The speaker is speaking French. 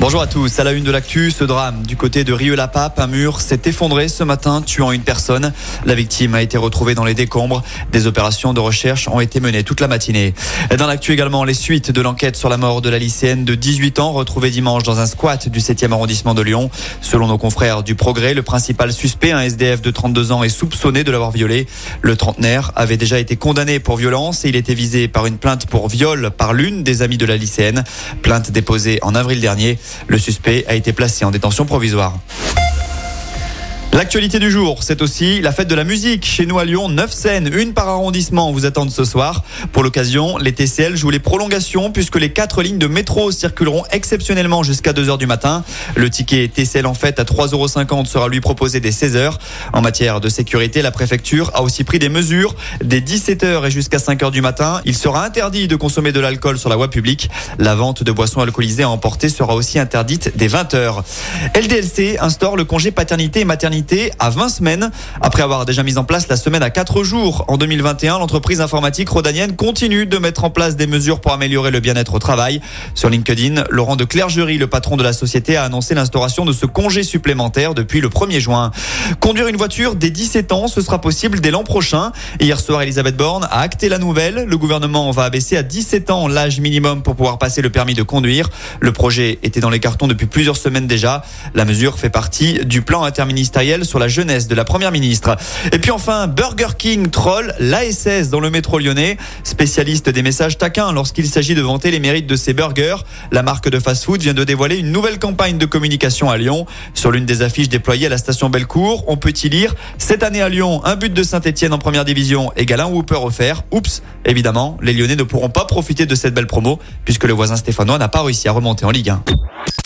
Bonjour à tous. À la une de l'actu, ce drame du côté de Rieux-la-Pape, un mur s'est effondré ce matin, tuant une personne. La victime a été retrouvée dans les décombres. Des opérations de recherche ont été menées toute la matinée. Dans l'actu également, les suites de l'enquête sur la mort de la lycéenne de 18 ans retrouvée dimanche dans un squat du 7e arrondissement de Lyon. Selon nos confrères du Progrès, le principal suspect, un SDF de 32 ans, est soupçonné de l'avoir violé. Le trentenaire avait déjà été condamné pour violence et il était visé par une plainte pour viol par l'une des amies de la lycéenne. Plainte déposée en avril dernier. Le suspect a été placé en détention provisoire. L'actualité du jour, c'est aussi la fête de la musique. Chez nous à Lyon, 9 scènes, une par arrondissement vous attendent ce soir. Pour l'occasion, les TCL jouent les prolongations puisque les quatre lignes de métro circuleront exceptionnellement jusqu'à 2h du matin. Le ticket TCL en fête à 3,50€ sera lui proposé dès 16h. En matière de sécurité, la préfecture a aussi pris des mesures. Dès 17h et jusqu'à 5h du matin, il sera interdit de consommer de l'alcool sur la voie publique. La vente de boissons alcoolisées à emporter sera aussi interdite dès 20h. LDLC instaure le congé paternité et maternité à 20 semaines. Après avoir déjà mis en place la semaine à 4 jours en 2021, l'entreprise informatique rodanienne continue de mettre en place des mesures pour améliorer le bien-être au travail. Sur LinkedIn, Laurent de Clergerie, le patron de la société, a annoncé l'instauration de ce congé supplémentaire depuis le 1er juin. Conduire une voiture dès 17 ans, ce sera possible dès l'an prochain. Hier soir, Elisabeth Borne a acté la nouvelle. Le gouvernement va abaisser à 17 ans l'âge minimum pour pouvoir passer le permis de conduire. Le projet était dans les cartons depuis plusieurs semaines déjà. La mesure fait partie du plan interministériel sur la jeunesse de la première ministre. Et puis enfin, Burger King troll l'ASS dans le métro lyonnais, spécialiste des messages taquins lorsqu'il s'agit de vanter les mérites de ses burgers. La marque de fast-food vient de dévoiler une nouvelle campagne de communication à Lyon. Sur l'une des affiches déployées à la station Bellecour, on peut y lire cette année à Lyon, un but de Saint-Etienne en première division égale un Whooper offert. Oups, évidemment, les Lyonnais ne pourront pas profiter de cette belle promo puisque le voisin stéphanois n'a pas réussi à remonter en Ligue 1.